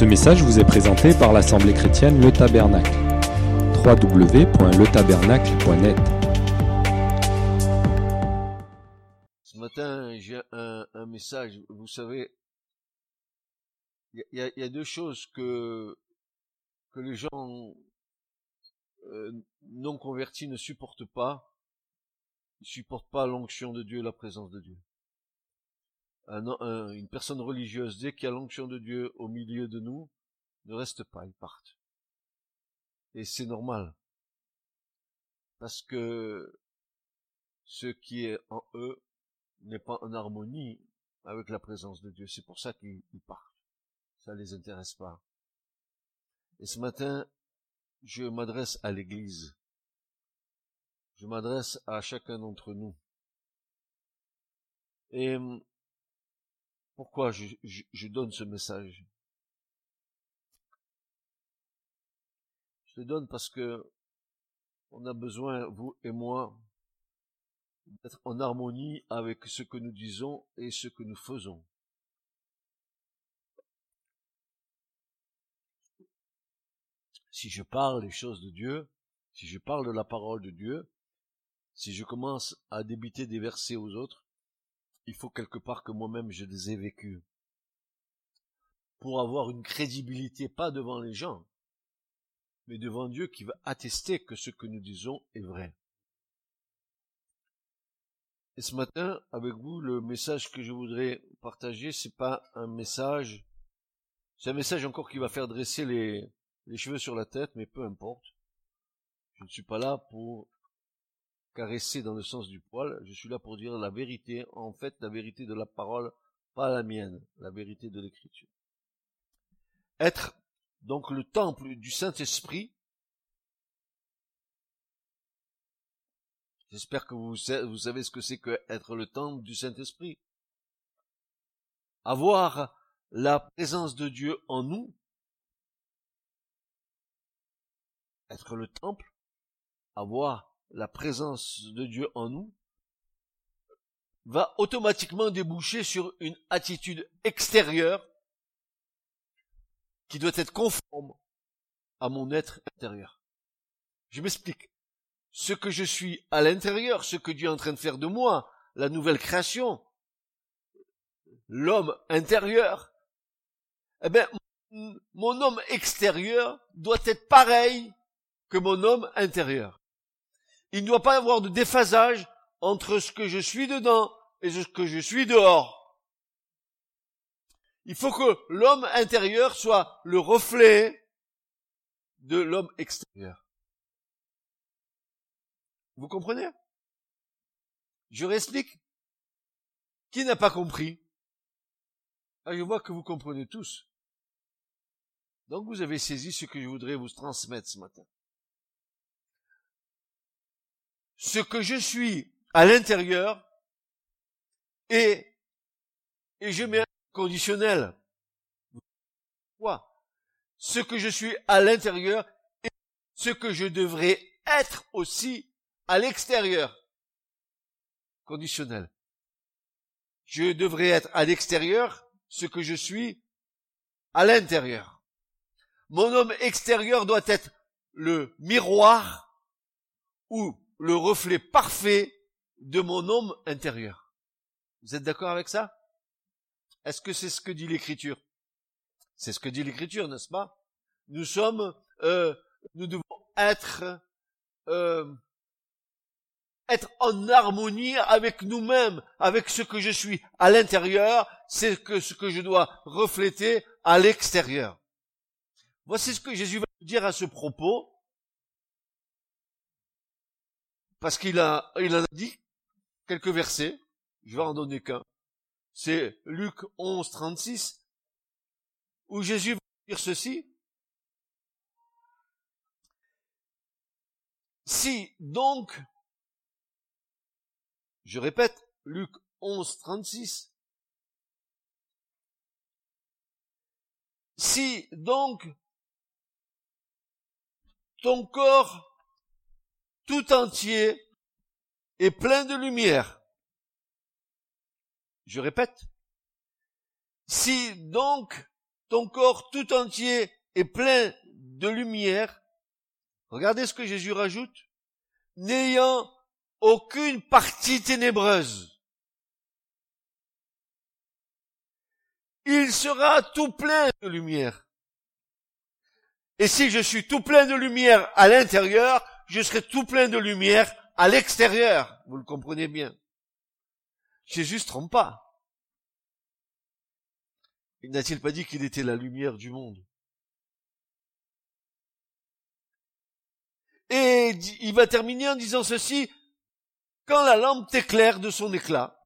Ce message vous est présenté par l'Assemblée chrétienne Le Tabernacle. www.letabernacle.net Ce matin, j'ai un, message. Vous savez, il y, a- il y a deux choses que que les gens euh, non convertis ne supportent pas. Ils supportent pas l'onction de Dieu, la présence de Dieu. Un- un- une personne religieuse, dès qu'il y a l'onction de Dieu au milieu de nous, ne reste pas, ils partent. Et c'est normal. Parce que ce qui est en eux n'est pas en harmonie avec la présence de Dieu. C'est pour ça qu'ils ils partent. Ça les intéresse pas. Et ce matin, je m'adresse à l'Église. Je m'adresse à chacun d'entre nous. Et pourquoi je, donne ce message? Je le donne parce que on a besoin, vous et moi, d'être en harmonie avec ce que nous disons et ce que nous faisons. Si je parle des choses de Dieu, si je parle de la parole de Dieu, si je commence à débiter des versets aux autres, il faut quelque part que moi-même je les ai vécus. Pour avoir une crédibilité, pas devant les gens, mais devant Dieu qui va attester que ce que nous disons est vrai. Et ce matin, avec vous, le message que je voudrais partager, c'est pas un message, c'est un message encore qui va faire dresser les cheveux sur la tête, mais peu importe. Je ne suis pas là pour caresser dans le sens du poil, je suis là pour dire la vérité, en fait, la vérité de la parole, pas la mienne, la vérité de l'écriture. Être donc le temple du Saint-Esprit, j'espère que vous, sa- vous savez ce que c'est que être le temple du Saint-Esprit. Avoir la présence de Dieu en nous, être le temple, avoir la présence de Dieu en nous, va automatiquement déboucher sur une attitude extérieure qui doit être conforme à mon être intérieur. Je m'explique. Ce que je suis à l'intérieur, ce que Dieu est en train de faire de moi, la nouvelle création, l'homme intérieur, eh m- mon homme extérieur doit être pareil que mon homme intérieur. Il ne doit pas y avoir de déphasage entre ce que je suis dedans et ce que je suis dehors. Il faut que l'homme intérieur soit le reflet de l'homme extérieur. Vous comprenez? Je réexplique. Qui n'a pas compris? Ah, Je vois que vous comprenez tous. Donc vous avez saisi ce que je voudrais vous transmettre ce matin. Ce que je suis à l'intérieur et, et je mets un conditionnel. Quoi? Ce que je suis à l'intérieur et ce que je devrais être aussi à l'extérieur. Conditionnel. Je devrais être à l'extérieur ce que je suis à l'intérieur. Mon homme extérieur doit être le miroir ou le reflet parfait de mon homme intérieur. Vous êtes d'accord avec ça? Est-ce que c'est ce que dit l'Écriture? C'est ce que dit l'Écriture, n'est-ce pas? Nous sommes, euh, nous devons être, euh, être en harmonie avec nous-mêmes, avec ce que je suis à l'intérieur, c'est ce que je dois refléter à l'extérieur. Voici ce que Jésus va dire à ce propos, parce qu'il a, il en a dit quelques versets, je vais en donner qu'un. C'est Luc 11, 36, où Jésus va dire ceci. Si donc, je répète, Luc 11, 36, si donc ton corps tout entier est plein de lumière, je répète, si donc ton corps tout entier est plein de lumière, regardez ce que Jésus rajoute, n'ayant aucune partie ténébreuse. Il sera tout plein de lumière. Et si je suis tout plein de lumière à l'intérieur, je serai tout plein de lumière à l'extérieur. Vous le comprenez bien. Jésus ne trompe pas. Il n'a-t-il pas dit qu'il était la lumière du monde? Et il va terminer en disant ceci, quand la lampe t'éclaire de son éclat.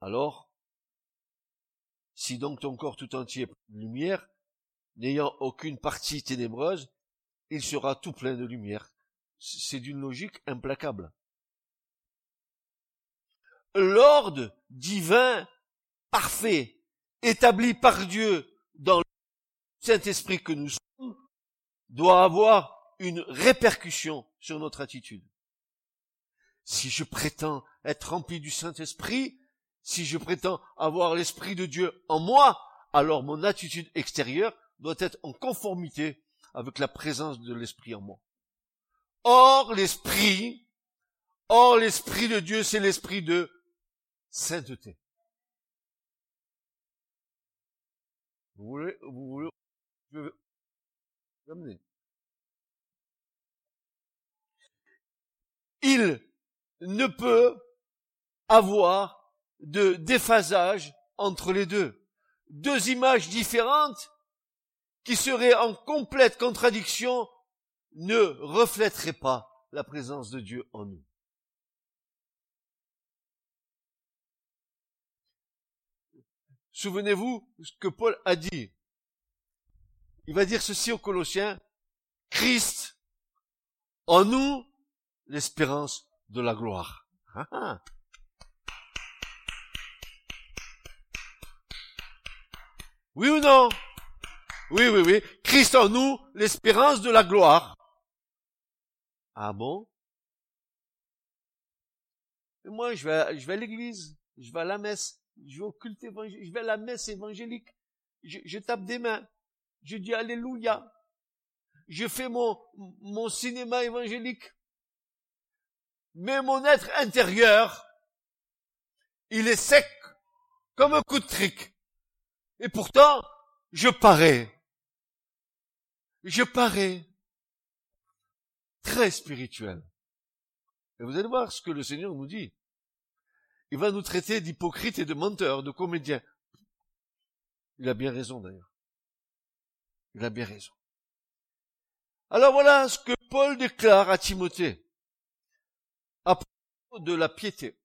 Alors, si donc ton corps tout entier est lumière, n'ayant aucune partie ténébreuse, il sera tout plein de lumière. C'est d'une logique implacable. L'ordre divin parfait, établi par Dieu dans le Saint-Esprit que nous sommes, doit avoir une répercussion sur notre attitude. Si je prétends être rempli du Saint-Esprit, si je prétends avoir l'Esprit de Dieu en moi, alors mon attitude extérieure doit être en conformité avec la présence de l'Esprit en moi. Or, l'Esprit, or l'Esprit de Dieu, c'est l'Esprit de sainteté. Vous voulez, vous voulez, je. Il ne peut avoir de déphasage entre les deux. Deux images différentes qui seraient en complète contradiction ne reflèteraient pas la présence de Dieu en nous. Souvenez-vous ce que Paul a dit. Il va dire ceci aux Colossiens. Christ en nous, l'espérance de la gloire. Ah, ah. Oui ou non? Oui, oui, oui. Christ en nous, l'espérance de la gloire. Ah bon? Moi, je vais, je vais à l'église, je vais à la messe je vais au culte évangélique, je vais à la messe évangélique, je, tape des mains, je dis Alléluia, je fais mon, mon cinéma évangélique. Mais mon être intérieur, il est sec comme un coup de trick. Et pourtant, je parais. Je parais très spirituel. Et vous allez voir ce que le Seigneur nous dit il va nous traiter d'hypocrites et de menteurs, de comédiens. Il a bien raison d'ailleurs. Il a bien raison. Alors voilà ce que Paul déclare à Timothée à propos de la piété.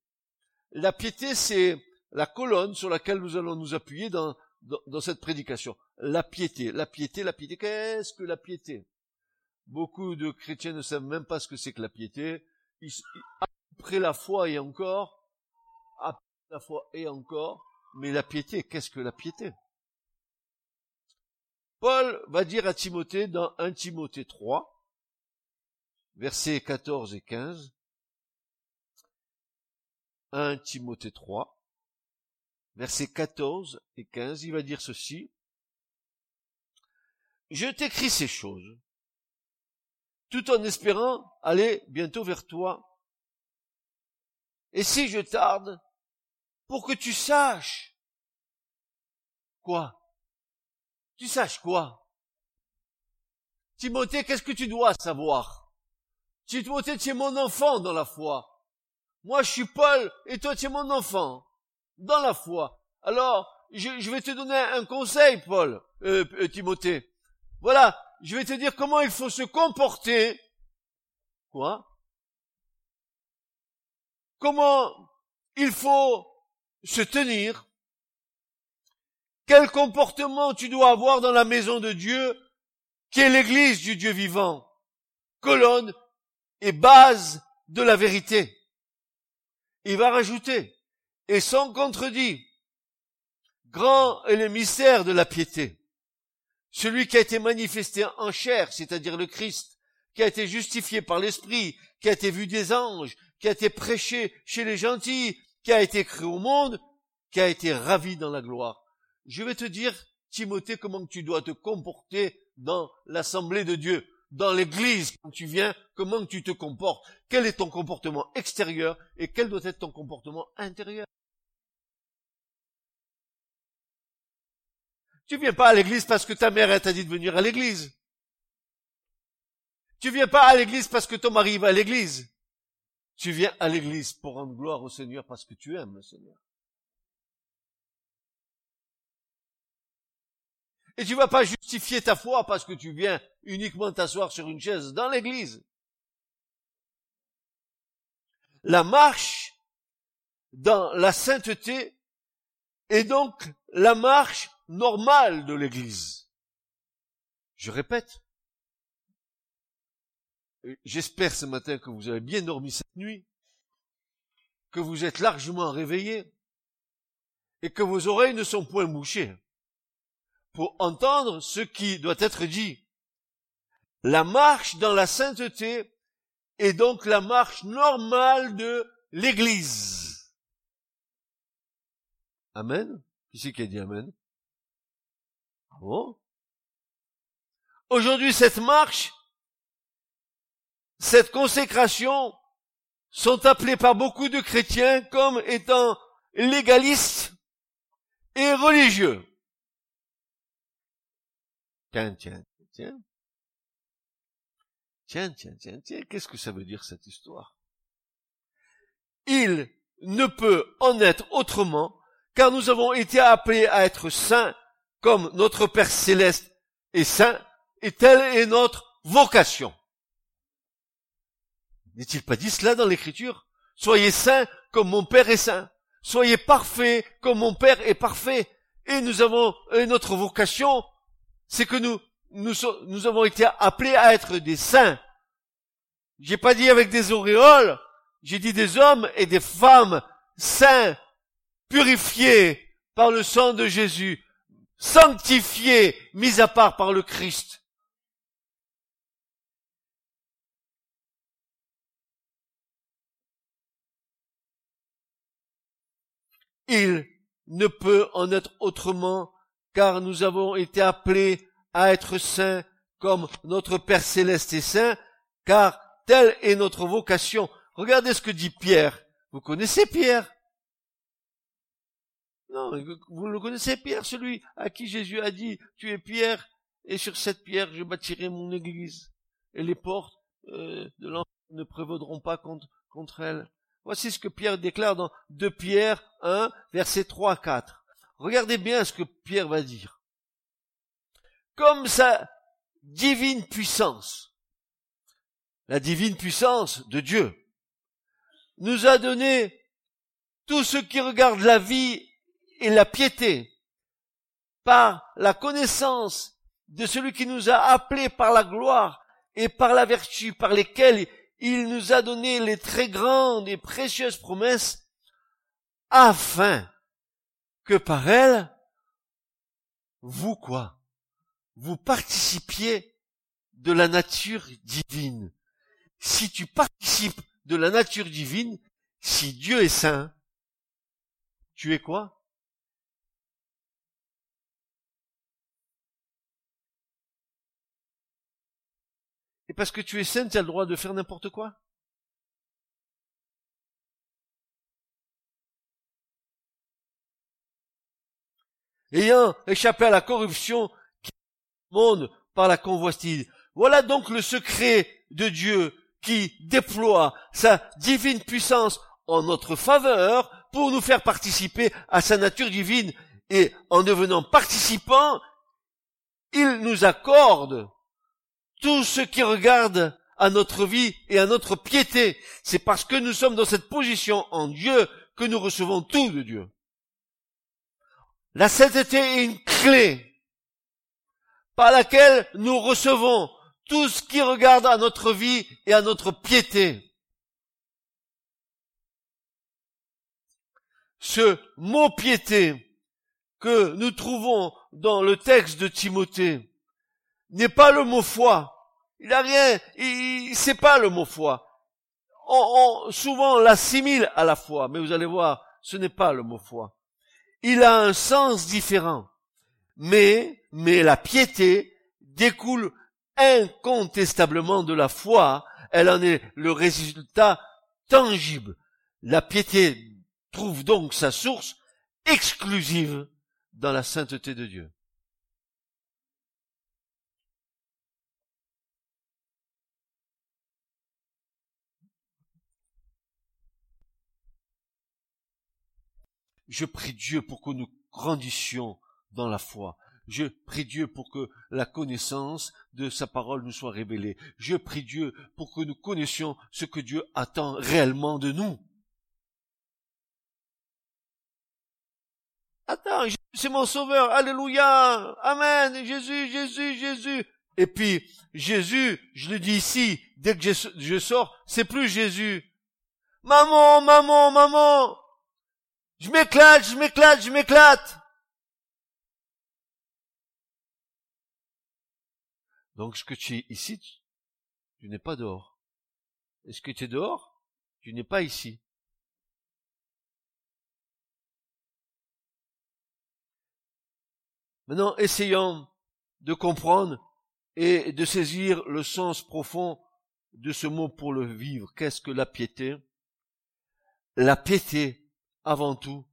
La piété, c'est la colonne sur laquelle nous allons nous appuyer dans, dans, cette prédication. La piété, la piété, la piété. Qu'est-ce que la piété? Beaucoup de chrétiens ne savent même pas ce que c'est que la piété. après la foi et encore, la foi et encore, mais la piété, qu'est-ce que la piété? Paul va dire à Timothée dans 1 Timothée 3, versets 14 et 15, 1 Timothée 3, versets 14 et 15, il va dire ceci, Je t'écris ces choses, tout en espérant aller bientôt vers toi. Et si je tarde, pour que tu saches. Quoi? Tu saches quoi? Timothée, qu'est-ce que tu dois savoir? Timothée, tu es mon enfant dans la foi. Moi, je suis Paul et toi, tu es mon enfant dans la foi. Alors, je, vais te donner un conseil, Paul, euh, euh, Timothée. Voilà, je vais te dire comment il faut se comporter. Quoi? Comment il faut se tenir, quel comportement tu dois avoir dans la maison de Dieu, qui est l'église du Dieu vivant, colonne et base de la vérité. Il va rajouter, et sans contredit, grand est le mystère de la piété. Celui qui a été manifesté en chair, c'est-à-dire le Christ, qui a été justifié par l'Esprit, qui a été vu des anges, qui a été prêché chez les gentils, qui a été créé au monde, qui a été ravi dans la gloire. Je vais te dire, Timothée, comment tu dois te comporter dans l'assemblée de Dieu, dans l'église, quand tu viens, comment tu te comportes, quel est ton comportement extérieur et quel doit être ton comportement intérieur. Tu viens pas à l'église parce que ta mère t'a dit de venir à l'église. Tu viens pas à l'église parce que ton mari va à l'église. Tu viens à l'église pour rendre gloire au Seigneur parce que tu aimes le Seigneur. Et tu vas pas justifier ta foi parce que tu viens uniquement t'asseoir sur une chaise dans l'église. La marche dans la sainteté est donc la marche normale de l'église. Je répète, J'espère ce matin que vous avez bien dormi cette nuit, que vous êtes largement réveillés et que vos oreilles ne sont point bouchées pour entendre ce qui doit être dit. La marche dans la sainteté est donc la marche normale de l'Église. Amen. Qui c'est qui a dit Amen? Ah Aujourd'hui, cette marche cette consécration sont appelés par beaucoup de chrétiens comme étant légalistes et religieux. Tiens, tiens, tiens. Tiens, tiens, tiens, tiens, qu'est-ce que ça veut dire cette histoire? Il ne peut en être autrement, car nous avons été appelés à être saints comme notre Père céleste est saint, et telle est notre vocation. N'est-il pas dit cela dans l'écriture? Soyez saints comme mon Père est saint. Soyez parfaits comme mon Père est parfait. Et nous avons, notre vocation, c'est que nous, nous, avons été appelés à être des saints. J'ai pas dit avec des auréoles, j'ai dit des hommes et des femmes saints, purifiés par le sang de Jésus, sanctifiés, mis à part par le Christ. Il ne peut en être autrement, car nous avons été appelés à être saints comme notre Père céleste est saint, car telle est notre vocation. Regardez ce que dit Pierre. Vous connaissez Pierre? Non, vous le connaissez Pierre, celui à qui Jésus a dit, tu es Pierre, et sur cette pierre je bâtirai mon église, et les portes euh, de l'enfer ne prévaudront pas contre, elle. Voici ce que Pierre déclare dans 2 Pierre 1, versets 3 à 4. Regardez bien ce que Pierre va dire. Comme sa divine puissance, la divine puissance de Dieu, nous a donné tout ce qui regarde la vie et la piété par la connaissance de celui qui nous a appelés par la gloire et par la vertu par lesquelles il nous a donné les très grandes et précieuses promesses afin que par elles, vous quoi? Vous participiez de la nature divine. Si tu participes de la nature divine, si Dieu est saint, tu es quoi? Et parce que tu es saint, tu as le droit de faire n'importe quoi? Ayant échappé à la corruption qui monde par la convoitise. Voilà donc le secret de Dieu qui déploie sa divine puissance en notre faveur pour nous faire participer à sa nature divine et en devenant participants, il nous accorde tout ce qui regarde à notre vie et à notre piété. C'est parce que nous sommes dans cette position en Dieu que nous recevons tout de Dieu. La sainteté est une clé par laquelle nous recevons tout ce qui regarde à notre vie et à notre piété. Ce mot piété que nous trouvons dans le texte de Timothée n'est pas le mot foi, il a rien, il, sait pas le mot foi. On, on, souvent l'assimile à la foi, mais vous allez voir, ce n'est pas le mot foi. Il a un sens différent. Mais, mais la piété découle incontestablement de la foi, elle en est le résultat tangible. La piété trouve donc sa source exclusive dans la sainteté de Dieu. Je prie Dieu pour que nous grandissions dans la foi. Je prie Dieu pour que la connaissance de sa parole nous soit révélée. Je prie Dieu pour que nous connaissions ce que Dieu attend réellement de nous. Attends, c'est mon sauveur, alléluia, amen, Jésus, Jésus, Jésus. Et puis, Jésus, je le dis ici, dès que je, sors, c'est plus Jésus. Maman, maman, maman, je m'éclate, je m'éclate, je m'éclate. Donc, ce que tu es ici, tu n'es pas dehors. Est-ce que tu es dehors? Tu n'es pas ici. Maintenant, essayons de comprendre et de saisir le sens profond de ce mot pour le vivre. Qu'est-ce que la piété? La piété, avant tout,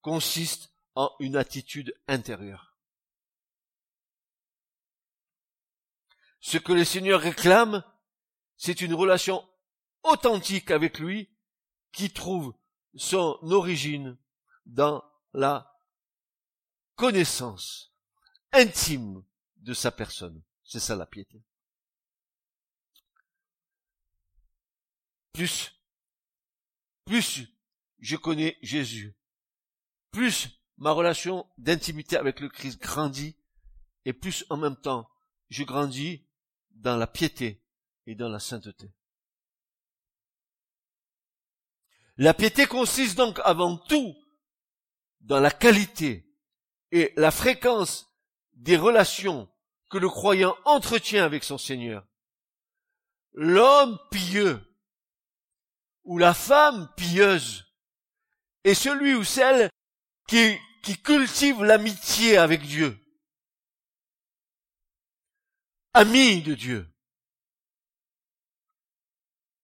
consiste en une attitude intérieure. Ce que le Seigneur réclame, c'est une relation authentique avec lui qui trouve son origine dans la connaissance intime de sa personne. C'est ça la piété. Plus, plus je connais Jésus, plus ma relation d'intimité avec le Christ grandit, et plus en même temps je grandis dans la piété et dans la sainteté. La piété consiste donc avant tout dans la qualité et la fréquence des relations que le croyant entretient avec son Seigneur. L'homme pieux ou la femme pieuse est celui ou celle qui, qui cultive l'amitié avec Dieu. Ami de Dieu.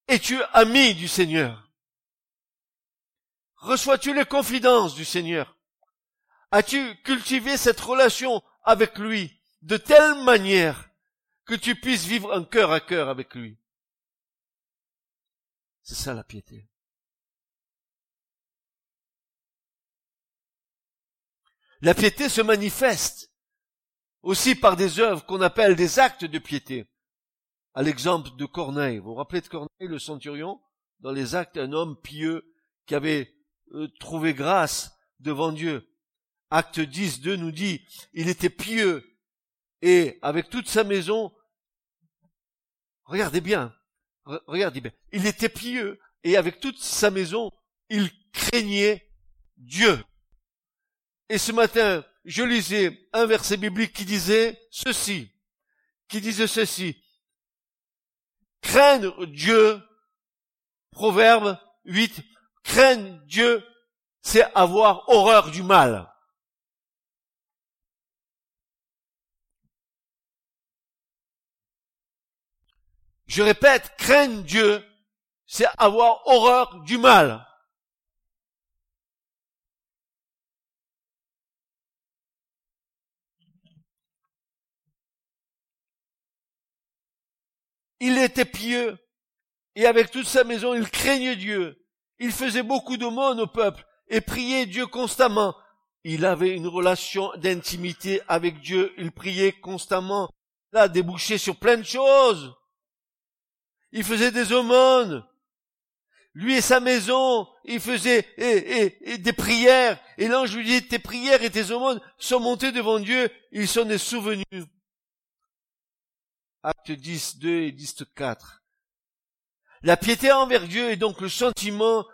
Es-tu ami du Seigneur? Reçois-tu les confidences du Seigneur? As-tu cultivé cette relation avec lui de telle manière que tu puisses vivre un cœur à cœur avec lui? C'est ça la piété. La piété se manifeste aussi par des œuvres qu'on appelle des actes de piété. À l'exemple de Corneille. Vous vous rappelez de Corneille, le centurion? Dans les actes, un homme pieux qui avait euh, trouvé grâce devant Dieu. Acte 10, 2 nous dit, il était pieux et avec toute sa maison, regardez bien, regardez bien, il était pieux et avec toute sa maison, il craignait Dieu. Et ce matin, je lisais un verset biblique qui disait ceci, qui disait ceci, craindre Dieu, Proverbe 8, craindre Dieu, c'est avoir horreur du mal. Je répète, craindre Dieu, c'est avoir horreur du mal. Il était pieux, et avec toute sa maison, il craignait Dieu. Il faisait beaucoup d'aumônes au peuple, et priait Dieu constamment. Il avait une relation d'intimité avec Dieu, il priait constamment. Là, débouché sur plein de choses. Il faisait des aumônes. Lui et sa maison, il faisait des prières. Et l'ange lui dit, tes prières et tes aumônes sont montées devant Dieu, ils sont des souvenirs. Acte 10, 2 et 10, 4. La piété envers Dieu est donc le sentiment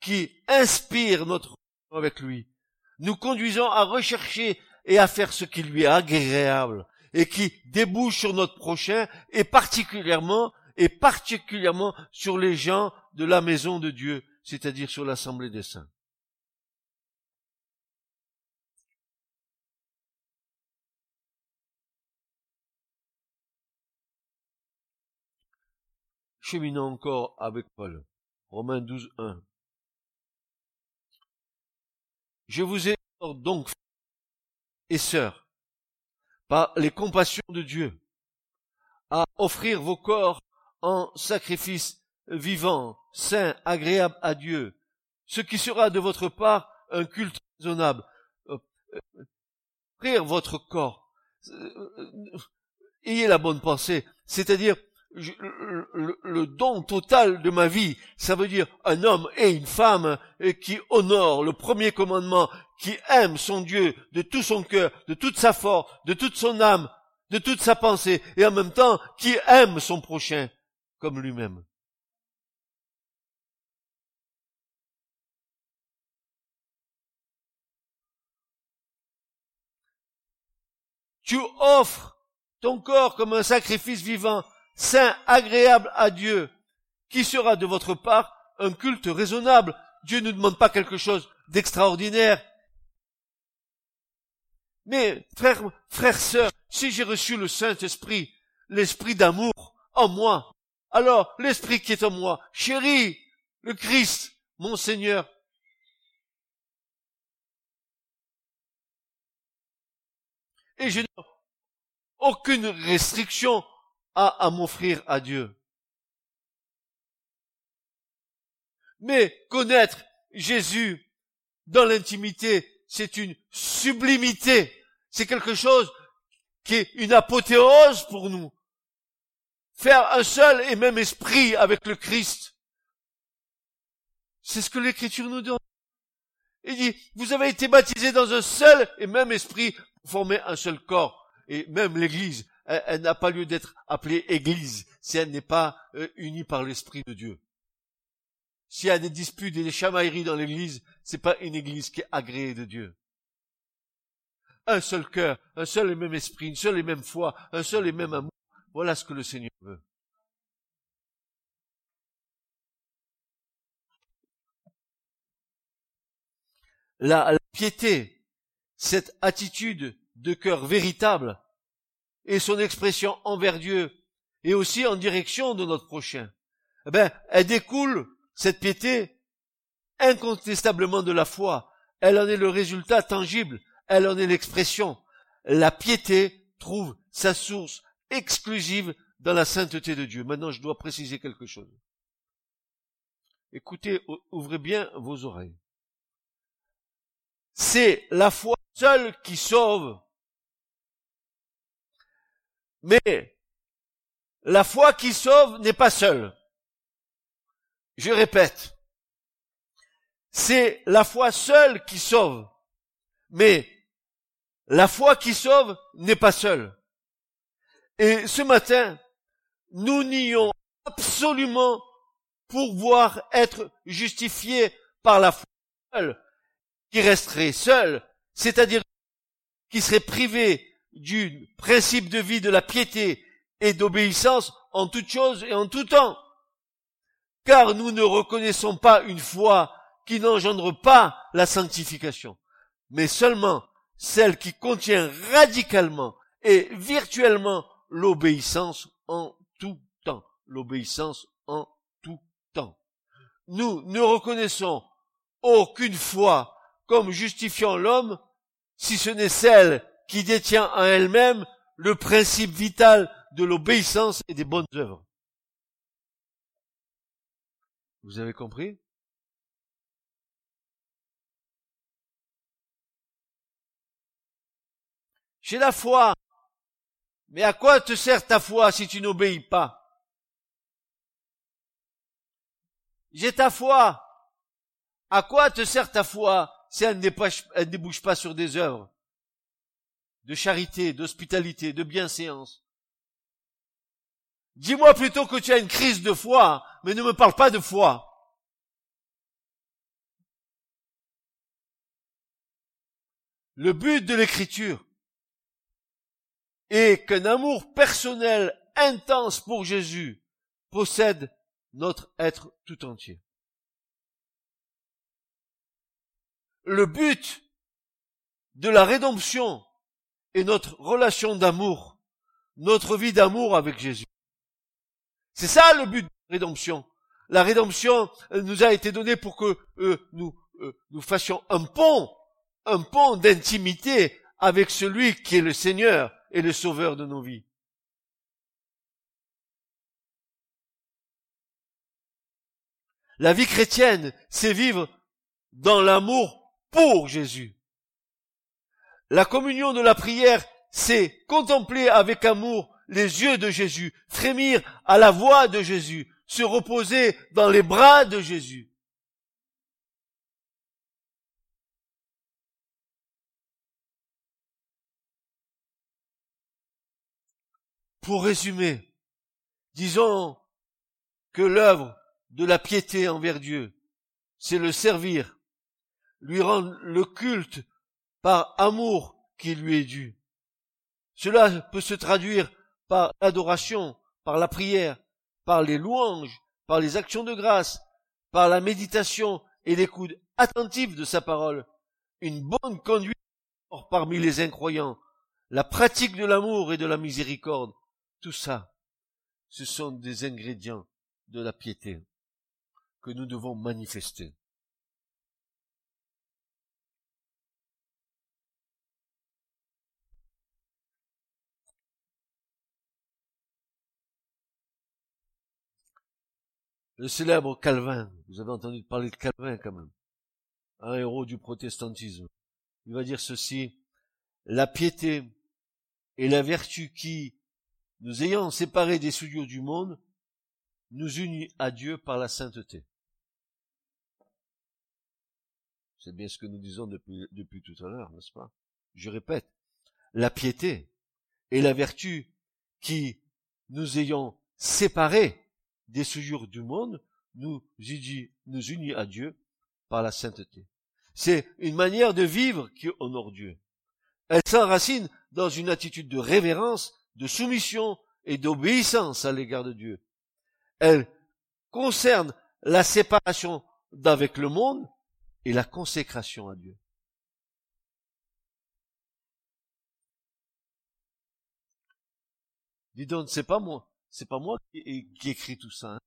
qui inspire notre avec lui. Nous conduisons à rechercher et à faire ce qui lui est agréable et qui débouche sur notre prochain et particulièrement et particulièrement sur les gens de la maison de Dieu, c'est-à-dire sur l'assemblée des saints. Cheminons encore avec Paul. Romains 12, 1. Je vous ai donc, et sœurs, par les compassions de Dieu, à offrir vos corps en sacrifice vivant, saint, agréable à Dieu, ce qui sera de votre part un culte raisonnable. Euh, euh, offrir votre corps. Euh, ayez la bonne pensée, c'est-à-dire le, don total de ma vie, ça veut dire un homme et une femme qui honorent le premier commandement, qui aime son Dieu de tout son cœur, de toute sa force, de toute son âme, de toute sa pensée, et en même temps qui aime son prochain comme lui-même. Tu offres ton corps comme un sacrifice vivant, saint, agréable à Dieu, qui sera de votre part un culte raisonnable. Dieu ne demande pas quelque chose d'extraordinaire. Mais, frère, frère, sœur, si j'ai reçu le Saint-Esprit, l'Esprit d'amour en moi, alors l'Esprit qui est en moi, chéri, le Christ, mon Seigneur, et je n'ai aucune restriction à, m'offrir à Dieu. Mais connaître Jésus dans l'intimité, c'est une sublimité. C'est quelque chose qui est une apothéose pour nous. Faire un seul et même esprit avec le Christ. C'est ce que l'Écriture nous donne. Il dit, vous avez été baptisés dans un seul et même esprit former un seul corps. Et même l'Église, elle, n'a pas lieu d'être appelée Église si elle n'est pas euh, unie par l'Esprit de Dieu. S'il y a des disputes et des chamailleries dans l'Église, c'est pas une Église qui est agréée de Dieu. Un seul cœur, un seul et même esprit, une seule et même foi, un seul et même amour. Voilà ce que le Seigneur veut. la piété, cette attitude de cœur véritable, et son expression envers Dieu et aussi en direction de notre prochain, eh ben, elle découle, cette piété, incontestablement de la foi. Elle en est le résultat tangible, elle en est l'expression. La piété trouve sa source exclusive dans la sainteté de Dieu. Maintenant, je dois préciser quelque chose. Écoutez, ouvrez bien vos oreilles. C'est la foi seule qui sauve mais la foi qui sauve n'est pas seule. Je répète, c'est la foi seule qui sauve. Mais la foi qui sauve n'est pas seule. Et ce matin, nous nions absolument pouvoir être justifiés par la foi seule, qui resterait seule, c'est-à-dire qui serait privé du principe de vie de la piété et d'obéissance en toutes choses et en tout temps. Car nous ne reconnaissons pas une foi qui n'engendre pas la sanctification, mais seulement celle qui contient radicalement et virtuellement l'obéissance en tout temps. L'obéissance en tout temps. Nous ne reconnaissons aucune foi comme justifiant l'homme si ce n'est celle qui détient en elle-même le principe vital de l'obéissance et des bonnes œuvres. Vous avez compris? J'ai la foi. Mais à quoi te sert ta foi si tu n'obéis pas? J'ai ta foi. À quoi te sert ta foi si elle ne débouche pas sur des œuvres? De charité, d'hospitalité, de bienséance. Dis-moi plutôt que tu as une crise de foi, mais ne me parle pas de foi. Le but de l'écriture est qu'un amour personnel intense pour Jésus possède notre être tout entier. Le but de la rédemption et notre relation d'amour, notre vie d'amour avec Jésus. C'est ça le but rédemption. La rédemption euh, nous a été donnée pour que euh, euh, nous fassions un pont, un pont d'intimité avec celui qui est le Seigneur et le Sauveur de nos vies. La vie chrétienne, c'est vivre dans l'amour pour Jésus. La communion de la prière, c'est contempler avec amour les yeux de Jésus, frémir à la voix de Jésus, se reposer dans les bras de Jésus. Pour résumer, disons que l'œuvre de la piété envers Dieu, c'est le servir, lui rendre le culte par amour qui lui est dû. Cela peut se traduire par l'adoration, par la prière, par les louanges, par les actions de grâce, par la méditation et l'écoute attentive de sa parole, une bonne conduite parmi les incroyants, la pratique de l'amour et de la miséricorde, tout ça, ce sont des ingrédients de la piété que nous devons manifester. Le célèbre Calvin, vous avez entendu parler de Calvin quand même, un héros du protestantisme. Il va dire ceci, la piété et la vertu qui, nous ayant séparés des souillures du monde, nous unit à Dieu par la sainteté. C'est bien ce que nous disons depuis, depuis tout à l'heure, n'est-ce pas? Je répète, la piété et la vertu qui, nous ayant séparés des souillures du monde, nous, unit à Dieu par la sainteté. C'est une manière de vivre qui honore Dieu. Elle s'enracine dans une attitude de révérence, de soumission et d'obéissance à l'égard de Dieu. Elle concerne la séparation d'avec le monde et la consécration à Dieu. Dis donc, c'est pas moi. C'est pas moi qui, qui écrit tout ça. Hein.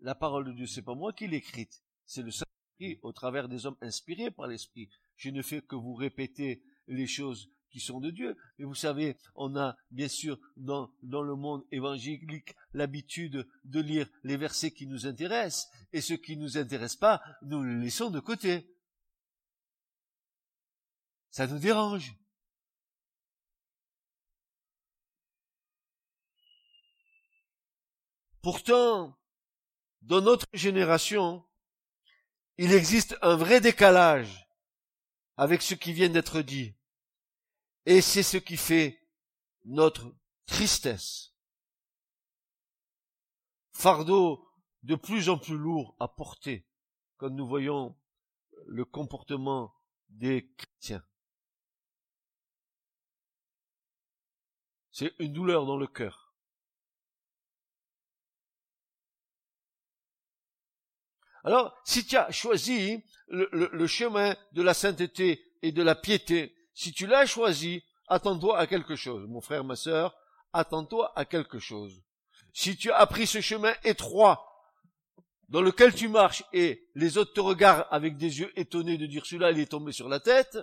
La parole de Dieu, c'est pas moi qui l'écrite. C'est le Saint-Esprit au travers des hommes inspirés par l'Esprit. Je ne fais que vous répéter les choses qui sont de Dieu. Et vous savez, on a bien sûr dans, dans le monde évangélique l'habitude de lire les versets qui nous intéressent. Et ceux qui ne nous intéressent pas, nous les laissons de côté. Ça nous dérange. Pourtant, dans notre génération, il existe un vrai décalage avec ce qui vient d'être dit. Et c'est ce qui fait notre tristesse. Fardeau de plus en plus lourd à porter quand nous voyons le comportement des chrétiens. C'est une douleur dans le cœur. Alors, si tu as choisi le, chemin de la sainteté et de la piété, si tu l'as choisi, attends-toi à quelque chose. Mon frère, ma sœur, attends-toi à quelque chose. Si tu as pris ce chemin étroit dans lequel tu marches et les autres te regardent avec des yeux étonnés de dire celui-là, il est tombé sur la tête,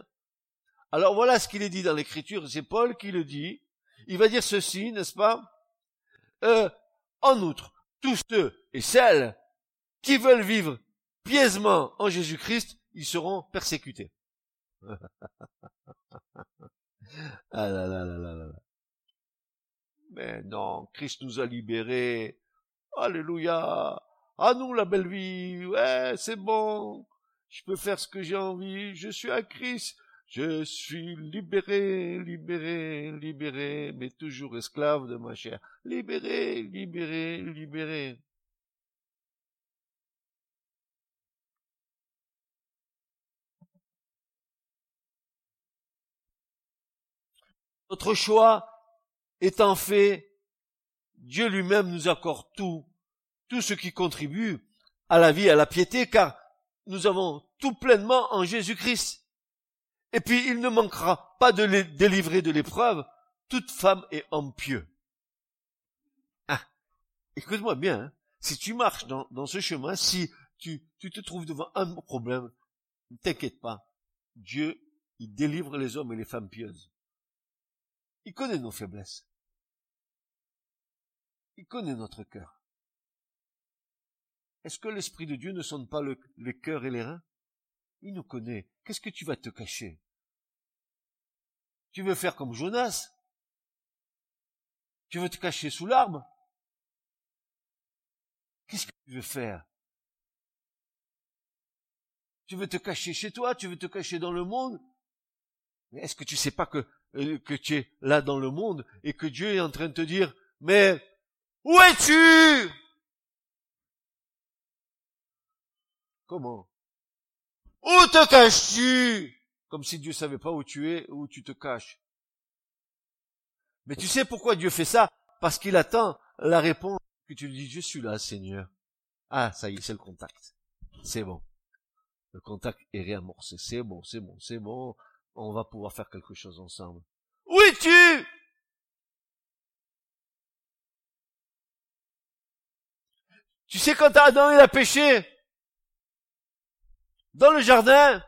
alors voilà ce qu'il est dit dans l'écriture, c'est Paul qui le dit. Il va dire ceci, n'est-ce pas? Euh, En outre, tous ceux et celles qui veulent vivre pieusement en Jésus-Christ, ils seront persécutés. ah. Mais non, Christ nous a libérés. Alléluia. À nous la belle vie. Ouais, c'est bon. Je peux faire ce que j'ai envie. Je suis à Christ. Je suis libéré, libéré, libéré, mais toujours esclave de ma chair. Libéré, libéré, libéré. Notre choix étant fait, Dieu lui-même nous accorde tout, tout ce qui contribue à la vie, à la piété, car nous avons tout pleinement en Jésus-Christ. Et puis il ne manquera pas de les délivrer de l'épreuve toute femme et homme pieux. Ah, écoute-moi bien, hein. Si tu marches dans, ce chemin, si tu, tu te trouves devant un problème, ne t'inquiète pas. Dieu, il délivre les hommes et les femmes pieuses. Il connaît nos faiblesses. Il connaît notre cœur. Est-ce que l'Esprit de Dieu ne sonne pas le, les cœurs et les reins? Il nous connaît. Qu'est-ce que tu vas te cacher? Tu veux faire comme Jonas? Tu veux te cacher sous l'arbre? Qu'est-ce que tu veux faire? Tu veux te cacher chez toi? Tu veux te cacher dans le monde? Est-ce que tu sais pas que, que tu es là dans le monde et que Dieu est en train de te dire, mais où es-tu? Comment? Où te caches-tu? Comme si Dieu savait pas où tu es, où tu te caches. Mais tu sais pourquoi Dieu fait ça? Parce qu'il attend la réponse que tu lui dis, je suis là, Seigneur. Ah, ça y est, c'est le contact. C'est bon. Le contact est réamorcé. C'est bon, c'est bon, c'est bon. On va pouvoir faire quelque chose ensemble. Où es-tu? Tu sais quand Adam il a péché dans le jardin,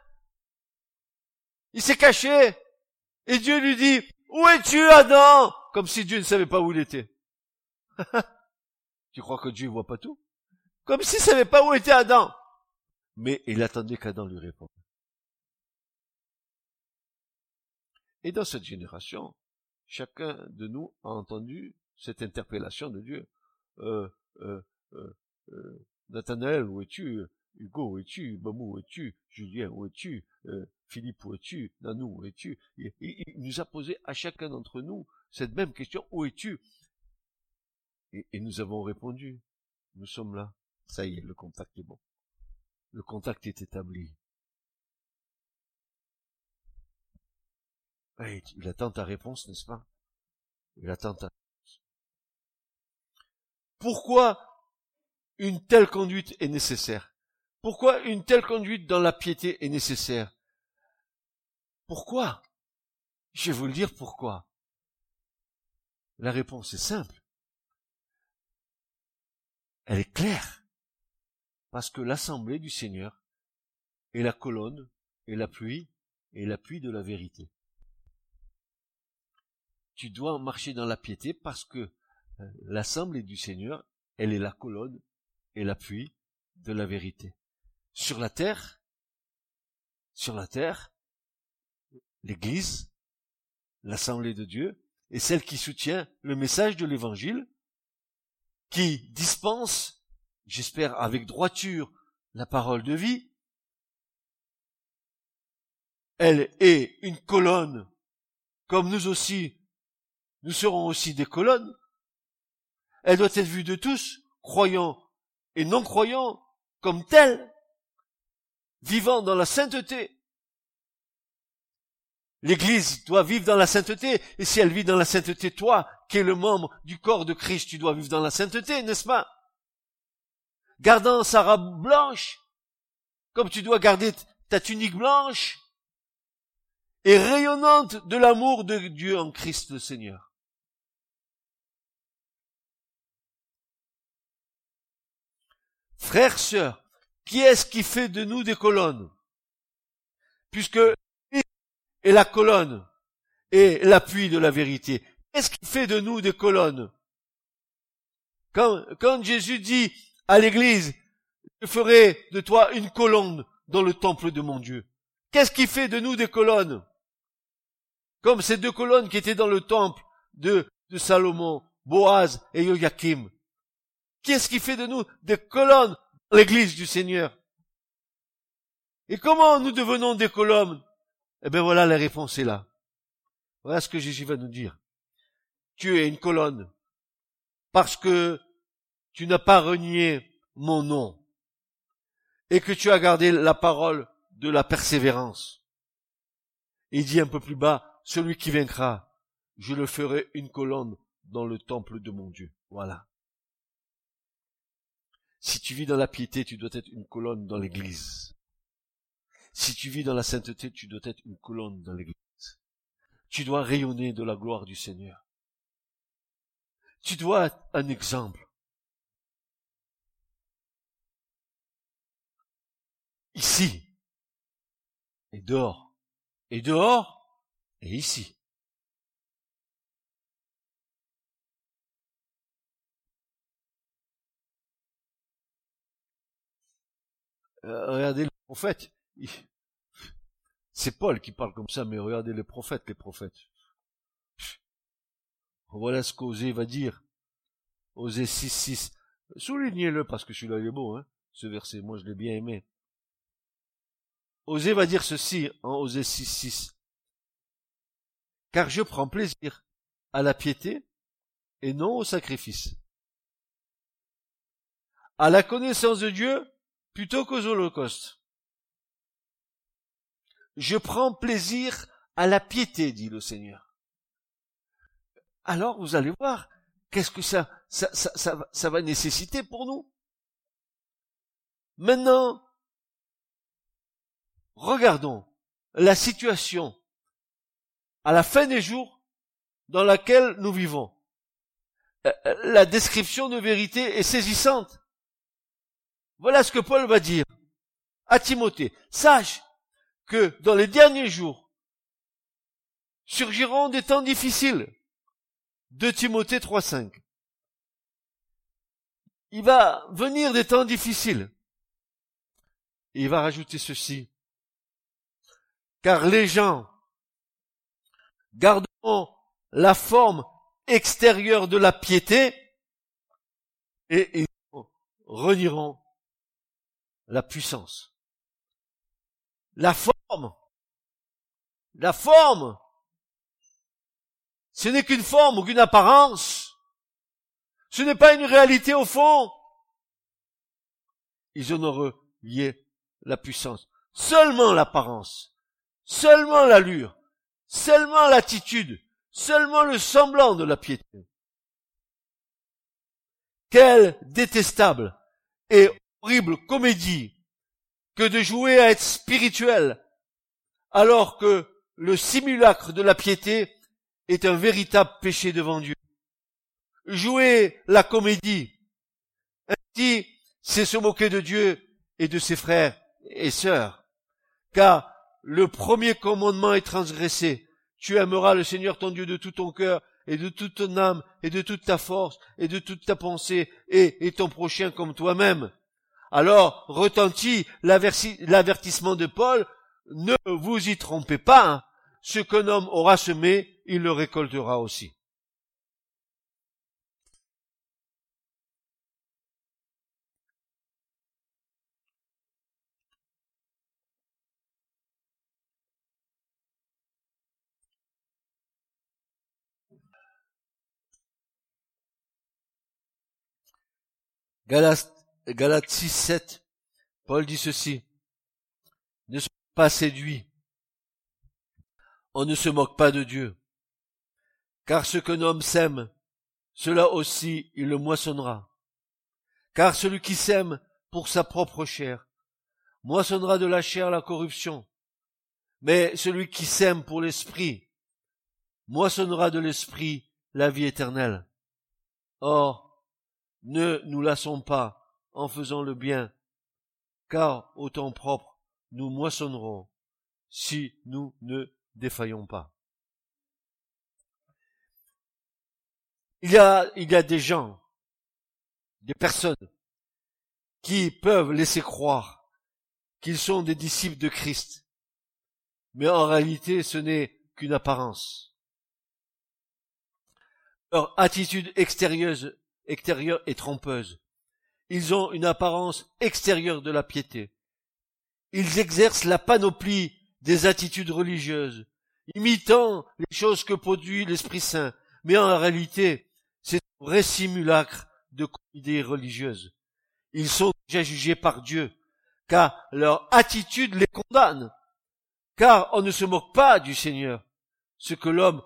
il s'est caché et Dieu lui dit Où es-tu Adam? Comme si Dieu ne savait pas où il était. tu crois que Dieu voit pas tout? Comme s'il savait pas où était Adam. Mais il attendait qu'Adam lui réponde. Et dans cette génération, chacun de nous a entendu cette interpellation de Dieu. Euh, euh, euh, euh Nathanaël, où es-tu? Hugo, où es-tu? Bamou, où es-tu? Julien, où es-tu? Euh, Philippe, où es-tu? Nanou, où es-tu? Il, nous a posé à chacun d'entre nous cette même question, où es-tu? Et, et nous avons répondu, nous sommes là. Ça y est, le contact est bon. Le contact est établi. Il attend ta réponse, n'est-ce pas? Il attend ta réponse. Pourquoi une telle conduite est nécessaire? Pourquoi une telle conduite dans la piété est nécessaire? Pourquoi? Je vais vous le dire pourquoi. La réponse est simple. Elle est claire. Parce que l'assemblée du Seigneur est la colonne et l'appui et l'appui de la vérité tu dois marcher dans la piété parce que euh, l'assemblée du Seigneur, elle est la colonne et l'appui de la vérité. Sur la terre, sur la terre, l'Église, l'assemblée de Dieu, est celle qui soutient le message de l'Évangile, qui dispense, j'espère avec droiture, la parole de vie. Elle est une colonne, comme nous aussi, nous serons aussi des colonnes. Elle doit être vue de tous, croyants et non croyants, comme telles, vivant dans la sainteté. L'Église doit vivre dans la sainteté, et si elle vit dans la sainteté, toi, qui es le membre du corps de Christ, tu dois vivre dans la sainteté, n'est-ce pas? Gardant sa robe blanche, comme tu dois garder ta tunique blanche, et rayonnante de l'amour de Dieu en Christ le Seigneur. Frères, sœurs, qui est-ce qui fait de nous des colonnes? Puisque est la colonne et l'appui de la vérité. Qu'est-ce qui fait de nous des colonnes? Quand, quand Jésus dit à l'église, je ferai de toi une colonne dans le temple de mon Dieu. Qu'est-ce qui fait de nous des colonnes? Comme ces deux colonnes qui étaient dans le temple de, de Salomon, Boaz et Joachim. Qu'est-ce qui fait de nous des colonnes l'église du Seigneur? Et comment nous devenons des colonnes? Eh bien voilà, la réponse est là. Voilà ce que Jésus va nous dire. Tu es une colonne parce que tu n'as pas renié mon nom et que tu as gardé la parole de la persévérance. Il dit un peu plus bas, celui qui vaincra, je le ferai une colonne dans le temple de mon Dieu. Voilà. Si tu vis dans la piété, tu dois être une colonne dans l'église. Si tu vis dans la sainteté, tu dois être une colonne dans l'église. Tu dois rayonner de la gloire du Seigneur. Tu dois être un exemple. Ici, et dehors, et dehors, et ici. Euh, regardez les prophètes. C'est Paul qui parle comme ça, mais regardez les prophètes, les prophètes. Voilà ce qu'Osée va dire. Osée 6, 6. Soulignez-le parce que celui-là il est beau, hein, ce verset. Moi, je l'ai bien aimé. Osée va dire ceci en Osée 6, 6. Car je prends plaisir à la piété et non au sacrifice. À la connaissance de Dieu plutôt qu'aux holocaustes. Je prends plaisir à la piété, dit le Seigneur. Alors vous allez voir, qu'est-ce que ça, ça, ça, ça, va nécessiter pour nous? Maintenant, regardons la situation à la fin des jours dans laquelle nous vivons. Euh, euh, la description de vérité est saisissante. Voilà ce que Paul va dire à Timothée. Sache que dans les derniers jours surgiront des temps difficiles. De Timothée 3.5. Il va venir des temps difficiles. Et il va rajouter ceci. Car les gens garderont la forme extérieure de la piété et ils renieront la puissance. La forme. La forme. Ce n'est qu'une forme ou qu'une apparence. Ce n'est pas une réalité au fond. Ils lié la puissance. Seulement l'apparence. Seulement l'allure. Seulement l'attitude. Seulement le semblant de la piété. Quelle détestable et horrible comédie que de jouer à être spirituel alors que le simulacre de la piété est un véritable péché devant Dieu. Jouer la comédie, ainsi, c'est se moquer de Dieu et de ses frères et sœurs. Car le premier commandement est transgressé. Tu aimeras le Seigneur ton Dieu de tout ton cœur et de toute ton âme et de toute ta force et de toute ta pensée et, et ton prochain comme toi-même. Alors retentit l'avertissement de Paul, ne vous y trompez pas, hein. ce qu'un homme aura semé, il le récoltera aussi. Galates 6, 7, Paul dit ceci. Ne soyez pas séduits. On ne se moque pas de Dieu. Car ce qu'un homme sème, cela aussi il le moissonnera. Car celui qui sème pour sa propre chair, moissonnera de la chair la corruption. Mais celui qui sème pour l'esprit, moissonnera de l'esprit la vie éternelle. Or, ne nous lassons pas en faisant le bien, car au temps propre, nous moissonnerons si nous ne défaillons pas. Il y a, il y a des gens, des personnes qui peuvent laisser croire qu'ils sont des disciples de Christ, mais en réalité ce n'est qu'une apparence. Leur attitude extérieure, extérieure est trompeuse. Ils ont une apparence extérieure de la piété. Ils exercent la panoplie des attitudes religieuses, imitant les choses que produit l'Esprit Saint, mais en réalité, c'est un vrai simulacre de idées religieuses. Ils sont déjà jugés par Dieu, car leur attitude les condamne, car on ne se moque pas du Seigneur. Ce que l'homme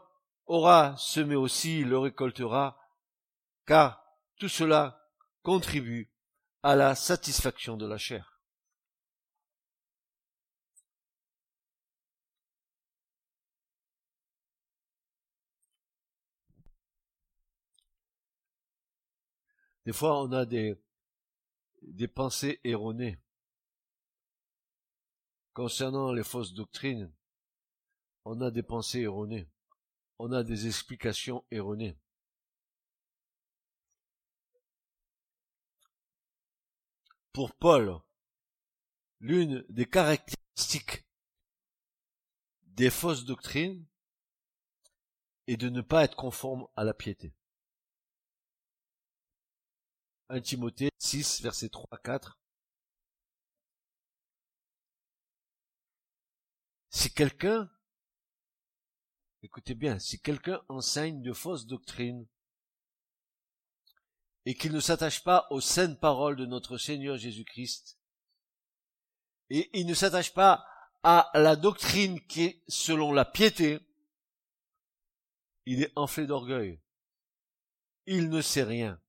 aura semé aussi, le récoltera, car tout cela contribue à la satisfaction de la chair. Des fois, on a des, des pensées erronées. concernant les fausses doctrines, on a des pensées erronées, on a des explications erronées. Pour Paul, l'une des caractéristiques des fausses doctrines est de ne pas être conforme à la piété. 1 Timothée 6, verset 3 à 4. Si quelqu'un, écoutez bien, si quelqu'un enseigne de fausses doctrines et qu'il ne s'attache pas aux saines paroles de notre Seigneur Jésus-Christ, et il ne s'attache pas à la doctrine qui est selon la piété, il est enflé d'orgueil. Il ne sait rien.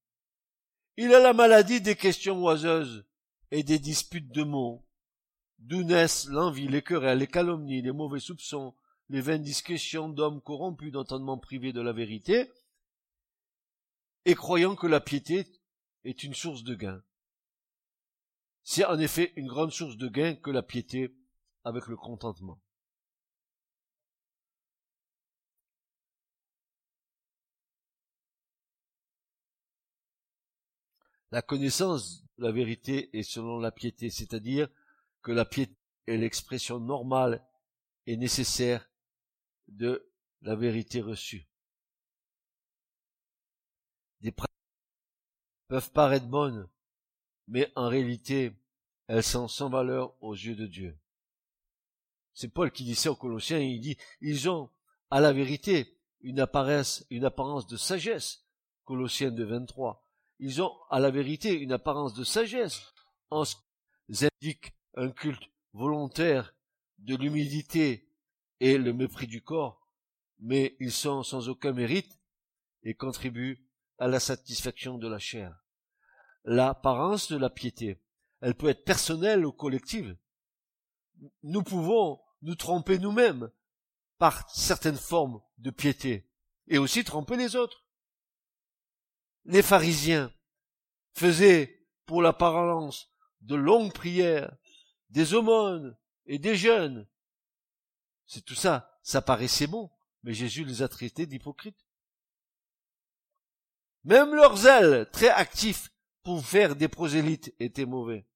Il a la maladie des questions oiseuses et des disputes de mots, d'où naissent l'envie, les querelles, les calomnies, les mauvais soupçons, les vaines discussions d'hommes corrompus d'entendement privé de la vérité, et croyant que la piété est une source de gain. C'est en effet une grande source de gain que la piété avec le contentement. La connaissance de la vérité est selon la piété, c'est-à-dire que la piété est l'expression normale et nécessaire de la vérité reçue. Des pratiques peuvent paraître bonnes, mais en réalité, elles sont sans valeur aux yeux de Dieu. C'est Paul qui dit ça aux Colossiens, il dit, ils ont, à la vérité, une apparence, une apparence de sagesse. Colossiens de 23. Ils ont, à la vérité, une apparence de sagesse en ce qu'ils indiquent un culte volontaire de l'humilité et le mépris du corps, mais ils sont sans aucun mérite et contribuent à la satisfaction de la chair. L'apparence de la piété, elle peut être personnelle ou collective. Nous pouvons nous tromper nous-mêmes par certaines formes de piété et aussi tromper les autres. Les pharisiens faisaient pour l'apparence de longues prières, des aumônes et des jeûnes. C'est tout ça, ça paraissait bon, mais Jésus les a traités d'hypocrites. Même leur zèle, très actif pour faire des prosélytes, était mauvais.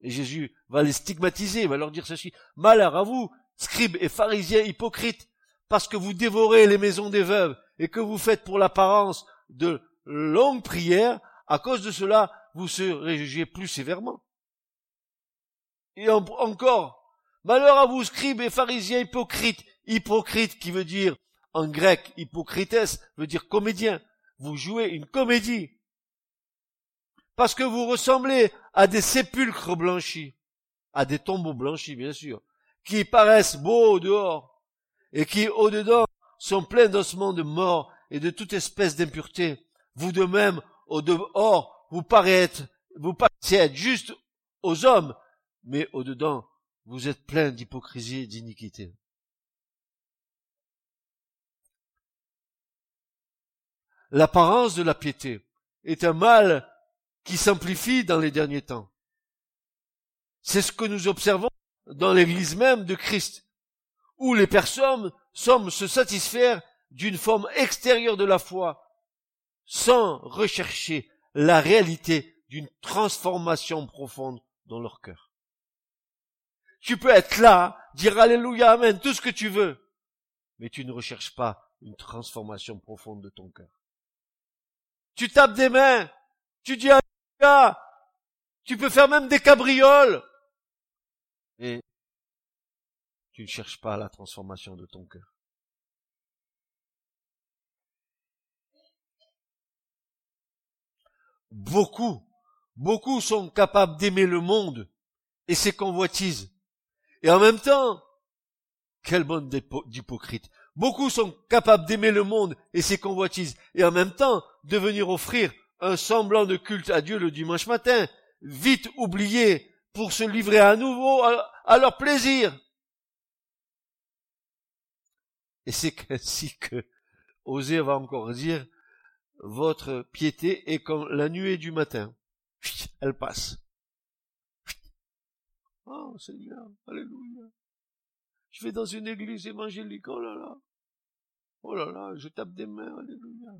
Et Jésus va les stigmatiser, va leur dire ceci. Malheur à vous, scribes et pharisiens hypocrites, parce que vous dévorez les maisons des veuves et que vous faites pour l'apparence de longues prières, à cause de cela, vous serez jugés plus sévèrement. Et encore, malheur à vous, scribes et pharisiens hypocrites, hypocrite qui veut dire, en grec, hypocrites veut dire comédien. Vous jouez une comédie. Parce que vous ressemblez à des sépulcres blanchis, à des tombeaux blanchis, bien sûr, qui paraissent beaux au dehors, et qui, au-dedans, sont pleins d'ossements de mort et de toute espèce d'impureté. Vous de même, au dehors, vous paraissez vous paraissez être juste aux hommes, mais au-dedans, vous êtes plein d'hypocrisie et d'iniquité. L'apparence de la piété est un mal qui s'amplifie dans les derniers temps. C'est ce que nous observons dans l'église même de Christ, où les personnes semblent se satisfaire d'une forme extérieure de la foi, sans rechercher la réalité d'une transformation profonde dans leur cœur. Tu peux être là, dire Alléluia, Amen, tout ce que tu veux, mais tu ne recherches pas une transformation profonde de ton cœur. Tu tapes des mains, tu dis tu peux faire même des cabrioles. Et tu ne cherches pas la transformation de ton cœur. Beaucoup, beaucoup sont capables d'aimer le monde et ses convoitises. Et en même temps, quelle bonne d'hypocrite. Beaucoup sont capables d'aimer le monde et ses convoitises et en même temps de venir offrir un semblant de culte à Dieu le dimanche matin, vite oublié pour se livrer à nouveau à, leur plaisir. Et c'est ainsi que Osée va encore dire, votre piété est comme la nuée du matin. Elle passe. Oh Seigneur, Alléluia. Je vais dans une église évangélique, oh là là. Oh là là, je tape des mains, Alléluia.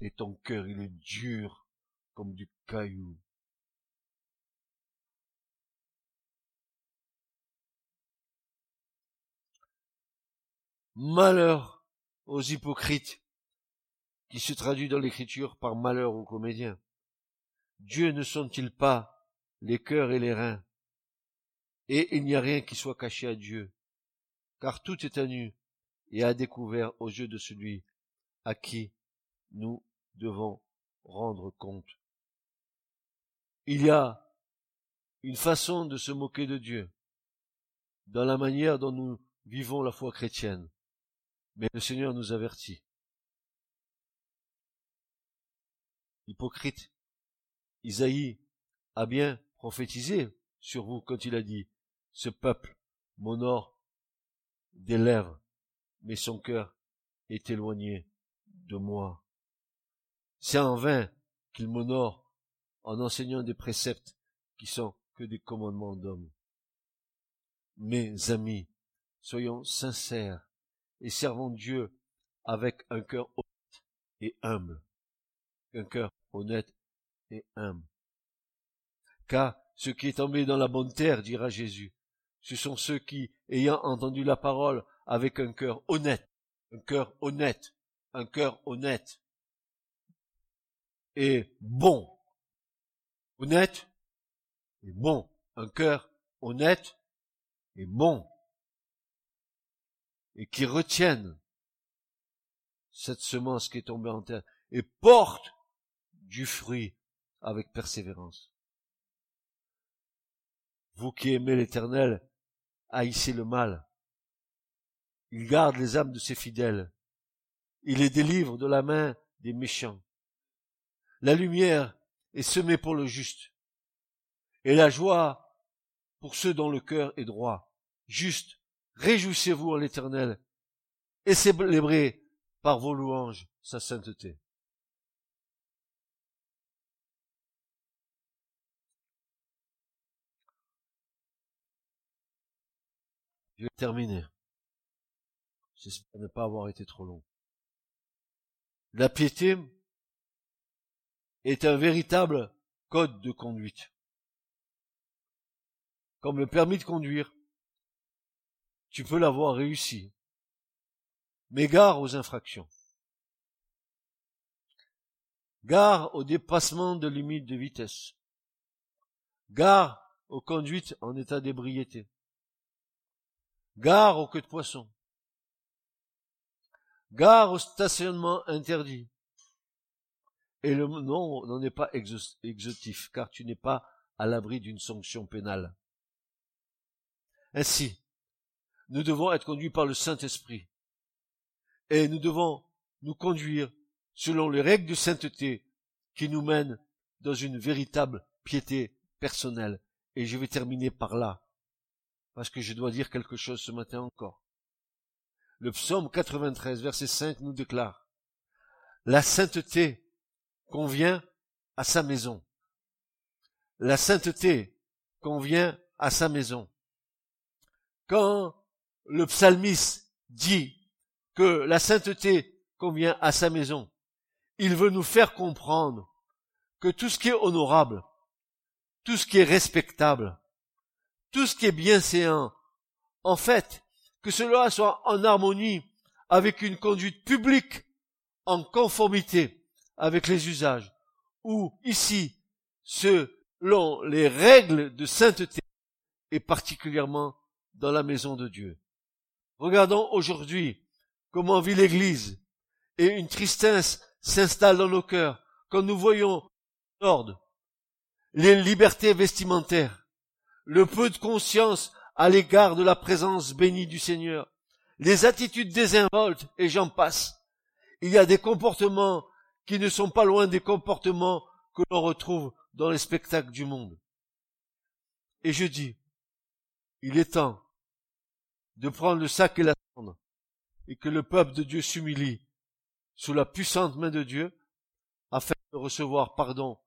Et ton cœur, il est dur comme du caillou. Malheur aux hypocrites, qui se traduit dans l'écriture par malheur aux comédiens. Dieu ne sont-ils pas les cœurs et les reins? Et il n'y a rien qui soit caché à Dieu, car tout est à nu et à découvert aux yeux de celui à qui nous devons rendre compte. Il y a une façon de se moquer de Dieu dans la manière dont nous vivons la foi chrétienne. Mais le Seigneur nous avertit. Hypocrite, Isaïe a bien prophétisé sur vous quand il a dit, ce peuple m'honore des lèvres, mais son cœur est éloigné de moi. C'est en vain qu'il m'honore en enseignant des préceptes qui sont que des commandements d'hommes. Mes amis, soyons sincères et servons Dieu avec un cœur honnête et humble. Un cœur honnête et humble. Car ce qui est tombé dans la bonne terre, dira Jésus, ce sont ceux qui, ayant entendu la parole avec un cœur honnête, un cœur honnête, un cœur honnête et bon, honnête et bon, un cœur honnête et bon, et qui retiennent cette semence qui est tombée en terre et porte du fruit avec persévérance. Vous qui aimez l'éternel, haïssez le mal. Il garde les âmes de ses fidèles. Il les délivre de la main des méchants. La lumière est semée pour le juste. Et la joie pour ceux dont le cœur est droit. Juste, réjouissez-vous en l'éternel et célébrez par vos louanges sa sainteté. Je vais terminer. J'espère ne pas avoir été trop long. La piété est un véritable code de conduite. Comme le permis de conduire, tu peux l'avoir réussi. Mais gare aux infractions. Gare au dépassement de limites de vitesse. Gare aux conduites en état d'ébriété. Gare aux queues de poisson. Gare au stationnement interdit. Et le nom n'en est pas exotif, car tu n'es pas à l'abri d'une sanction pénale. Ainsi, nous devons être conduits par le Saint-Esprit. Et nous devons nous conduire selon les règles de sainteté qui nous mènent dans une véritable piété personnelle. Et je vais terminer par là parce que je dois dire quelque chose ce matin encore. Le psaume 93, verset 5 nous déclare, La sainteté convient à sa maison. La sainteté convient à sa maison. Quand le psalmiste dit que la sainteté convient à sa maison, il veut nous faire comprendre que tout ce qui est honorable, tout ce qui est respectable, tout ce qui est bien séant. En fait, que cela soit en harmonie avec une conduite publique, en conformité avec les usages, ou ici, selon les règles de sainteté, et particulièrement dans la maison de Dieu. Regardons aujourd'hui comment vit l'Église, et une tristesse s'installe dans nos cœurs quand nous voyons l'ordre, les libertés vestimentaires, le peu de conscience à l'égard de la présence bénie du Seigneur, les attitudes désinvoltes, et j'en passe. Il y a des comportements qui ne sont pas loin des comportements que l'on retrouve dans les spectacles du monde. Et je dis, il est temps de prendre le sac et la cendre, et que le peuple de Dieu s'humilie sous la puissante main de Dieu, afin de recevoir pardon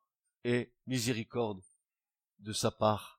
et miséricorde de sa part.